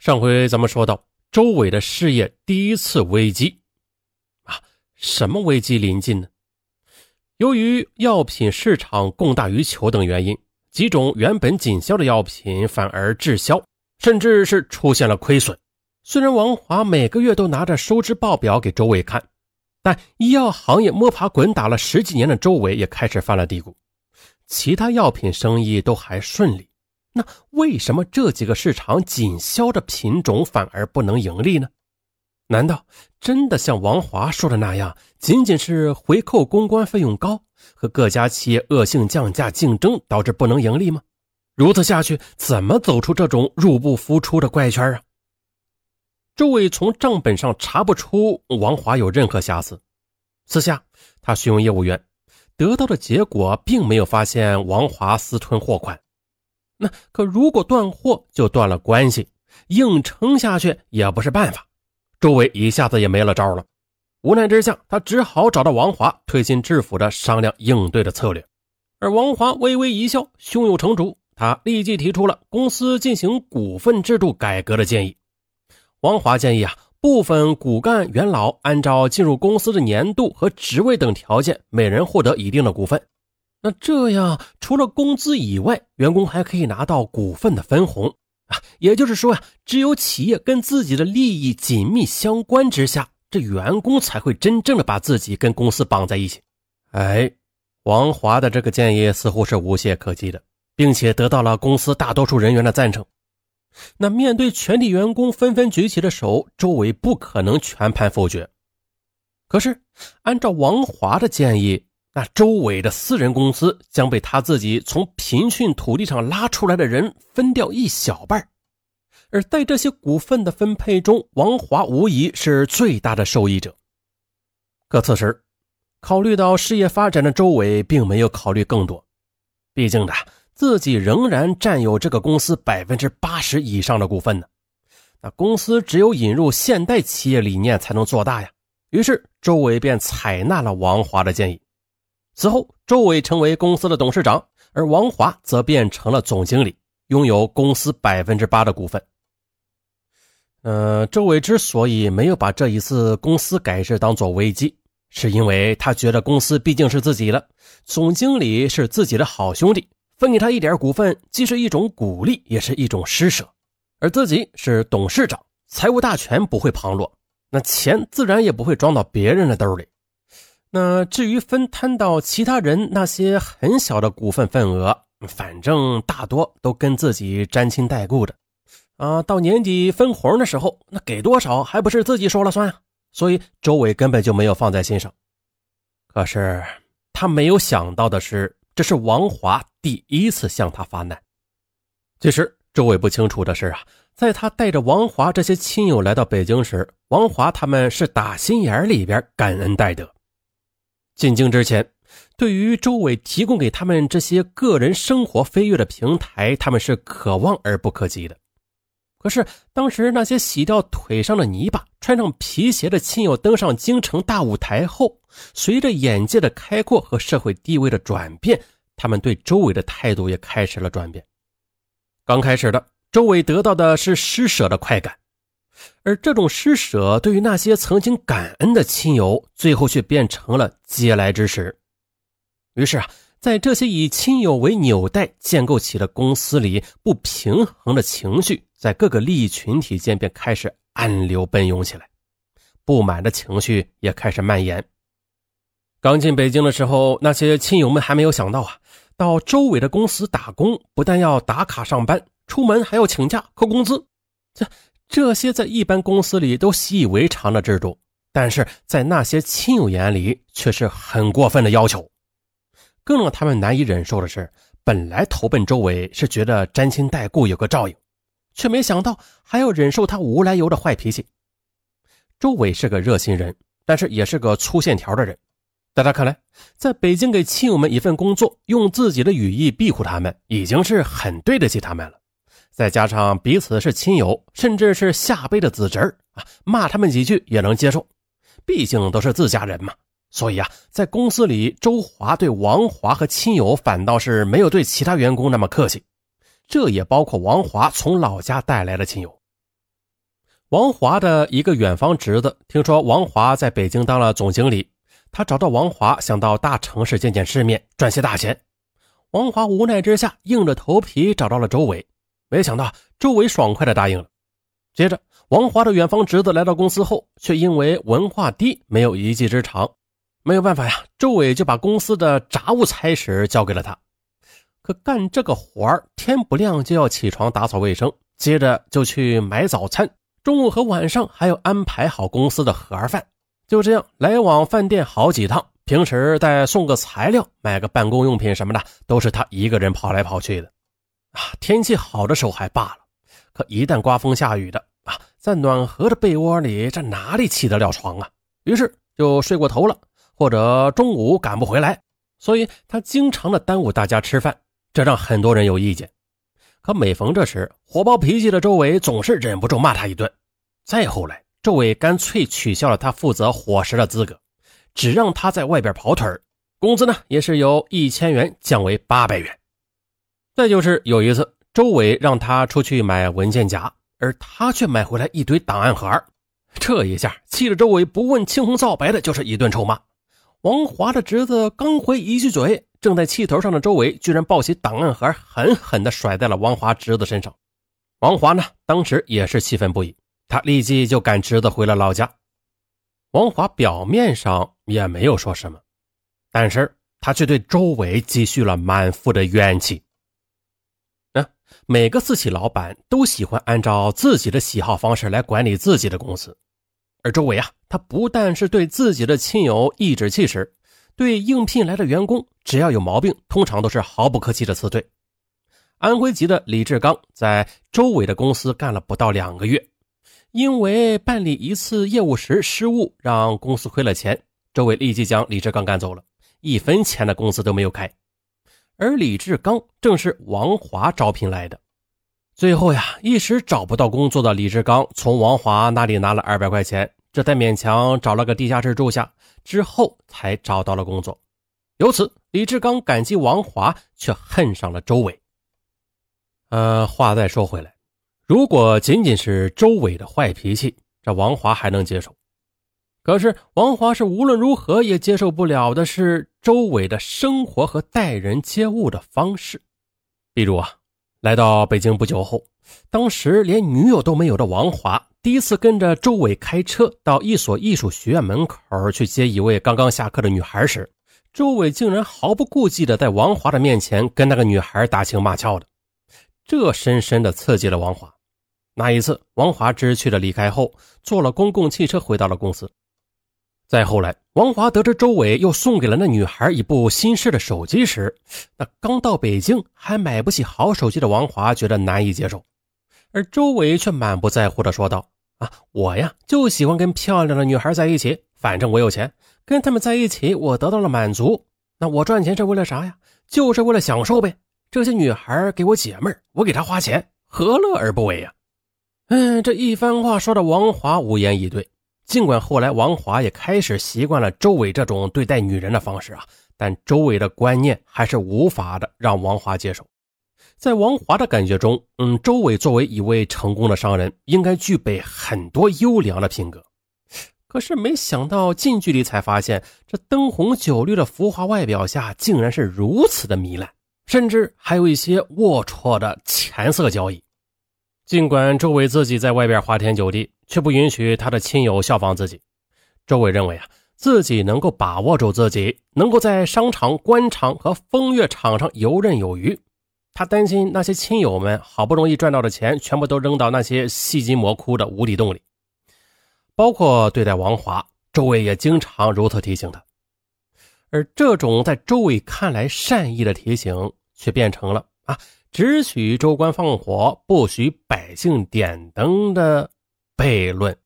上回咱们说到，周伟的事业第一次危机啊，什么危机临近呢？由于药品市场供大于求等原因，几种原本紧销的药品反而滞销，甚至是出现了亏损。虽然王华每个月都拿着收支报表给周伟看，但医药行业摸爬滚打了十几年的周伟也开始犯了嘀咕。其他药品生意都还顺利。那为什么这几个市场紧销的品种反而不能盈利呢？难道真的像王华说的那样，仅仅是回扣公关费用高和各家企业恶性降价竞争导致不能盈利吗？如此下去，怎么走出这种入不敷出的怪圈啊？周伟从账本上查不出王华有任何瑕疵，私下他询问业务员，得到的结果并没有发现王华私吞货款。那可如果断货就断了关系，硬撑下去也不是办法。周伟一下子也没了招了，无奈之下，他只好找到王华推心置腹的商量应对的策略。而王华微微一笑，胸有成竹，他立即提出了公司进行股份制度改革的建议。王华建议啊，部分骨干元老按照进入公司的年度和职位等条件，每人获得一定的股份。那这样，除了工资以外，员工还可以拿到股份的分红啊。也就是说呀，只有企业跟自己的利益紧密相关之下，这员工才会真正的把自己跟公司绑在一起。哎，王华的这个建议似乎是无懈可击的，并且得到了公司大多数人员的赞成。那面对全体员工纷纷举起的手，周伟不可能全盘否决。可是，按照王华的建议。那周伟的私人公司将被他自己从贫困土地上拉出来的人分掉一小半，而在这些股份的分配中，王华无疑是最大的受益者。可此时，考虑到事业发展的周伟并没有考虑更多，毕竟呢，自己仍然占有这个公司百分之八十以上的股份呢。那公司只有引入现代企业理念才能做大呀。于是，周伟便采纳了王华的建议。此后，周伟成为公司的董事长，而王华则变成了总经理，拥有公司百分之八的股份。呃，周伟之所以没有把这一次公司改制当做危机，是因为他觉得公司毕竟是自己的，总经理是自己的好兄弟，分给他一点股份，既是一种鼓励，也是一种施舍。而自己是董事长，财务大权不会旁落，那钱自然也不会装到别人的兜里。那至于分摊到其他人那些很小的股份份额，反正大多都跟自己沾亲带故的，啊，到年底分红的时候，那给多少还不是自己说了算啊？所以周伟根本就没有放在心上。可是他没有想到的是，这是王华第一次向他发难。其实周伟不清楚的是啊，在他带着王华这些亲友来到北京时，王华他们是打心眼里边感恩戴德。进京之前，对于周伟提供给他们这些个人生活飞跃的平台，他们是可望而不可及的。可是当时那些洗掉腿上的泥巴、穿上皮鞋的亲友登上京城大舞台后，随着眼界的开阔和社会地位的转变，他们对周伟的态度也开始了转变。刚开始的，周伟得到的是施舍的快感。而这种施舍对于那些曾经感恩的亲友，最后却变成了嗟来之食。于是啊，在这些以亲友为纽带建构起的公司里，不平衡的情绪在各个利益群体间便开始暗流奔涌起来，不满的情绪也开始蔓延。刚进北京的时候，那些亲友们还没有想到啊，到周围的公司打工，不但要打卡上班，出门还要请假扣工资，这。这些在一般公司里都习以为常的制度，但是在那些亲友眼里却是很过分的要求。更让他们难以忍受的是，本来投奔周伟是觉得沾亲带故有个照应，却没想到还要忍受他无来由的坏脾气。周伟是个热心人，但是也是个粗线条的人。在他看来，在北京给亲友们一份工作，用自己的羽翼庇护他们，已经是很对得起他们了。再加上彼此是亲友，甚至是下辈的子侄儿啊，骂他们几句也能接受，毕竟都是自家人嘛。所以啊，在公司里，周华对王华和亲友反倒是没有对其他员工那么客气，这也包括王华从老家带来的亲友。王华的一个远方侄子听说王华在北京当了总经理，他找到王华，想到大城市见见世面，赚些大钱。王华无奈之下，硬着头皮找到了周伟，没想到周伟爽快的答应了。接着，王华的远房侄子来到公司后，却因为文化低，没有一技之长。没有办法呀，周伟就把公司的杂物差事交给了他。可干这个活儿，天不亮就要起床打扫卫生，接着就去买早餐。中午和晚上还要安排好公司的盒饭，就这样来往饭店好几趟。平时再送个材料、买个办公用品什么的，都是他一个人跑来跑去的。啊，天气好的时候还罢了，可一旦刮风下雨的啊，在暖和的被窝里，这哪里起得了床啊？于是就睡过头了，或者中午赶不回来，所以他经常的耽误大家吃饭，这让很多人有意见。可每逢这时，火爆脾气的周伟总是忍不住骂他一顿。再后来，周伟干脆取消了他负责伙食的资格，只让他在外边跑腿工资呢也是由一千元降为八百元。再就是有一次，周伟让他出去买文件夹，而他却买回来一堆档案盒，这一下气得周伟不问青红皂白的就是一顿臭骂。王华的侄子刚回一句嘴。正在气头上的周伟居然抱起档案盒，狠狠地甩在了王华侄子身上。王华呢，当时也是气愤不已，他立即就赶侄子回了老家。王华表面上也没有说什么，但是他却对周伟积蓄了满腹的怨气。每个私企老板都喜欢按照自己的喜好方式来管理自己的公司，而周伟啊，他不但是对自己的亲友颐指气使。对应聘来的员工，只要有毛病，通常都是毫不客气的辞退。安徽籍的李志刚在周伟的公司干了不到两个月，因为办理一次业务时失误，让公司亏了钱，周伟立即将李志刚赶走了，一分钱的工资都没有开。而李志刚正是王华招聘来的，最后呀，一时找不到工作的李志刚从王华那里拿了二百块钱。这才勉强找了个地下室住下，之后才找到了工作。由此，李志刚感激王华，却恨上了周伟。呃，话再说回来，如果仅仅是周伟的坏脾气，这王华还能接受。可是，王华是无论如何也接受不了的是周伟的生活和待人接物的方式。比如啊，来到北京不久后，当时连女友都没有的王华。第一次跟着周伟开车到一所艺术学院门口去接一位刚刚下课的女孩时，周伟竟然毫不顾忌的在王华的面前跟那个女孩打情骂俏的，这深深的刺激了王华。那一次，王华知趣的离开后，坐了公共汽车回到了公司。再后来，王华得知周伟又送给了那女孩一部新式的手机时，那刚到北京还买不起好手机的王华觉得难以接受。而周伟却满不在乎的说道：“啊，我呀就喜欢跟漂亮的女孩在一起，反正我有钱，跟他们在一起，我得到了满足。那我赚钱是为了啥呀？就是为了享受呗。这些女孩给我解闷我给她花钱，何乐而不为呀？”嗯，这一番话说的王华无言以对。尽管后来王华也开始习惯了周伟这种对待女人的方式啊，但周伟的观念还是无法的让王华接受。在王华的感觉中，嗯，周伟作为一位成功的商人，应该具备很多优良的品格。可是没想到近距离才发现，这灯红酒绿的浮华外表下，竟然是如此的糜烂，甚至还有一些龌龊的钱色交易。尽管周伟自己在外边花天酒地，却不允许他的亲友效仿自己。周伟认为啊，自己能够把握住自己，能够在商场、官场和风月场上游刃有余。他担心那些亲友们好不容易赚到的钱，全部都扔到那些细筋魔窟的无底洞里。包括对待王华，周伟也经常如此提醒他。而这种在周伟看来善意的提醒，却变成了啊，只许州官放火，不许百姓点灯的悖论。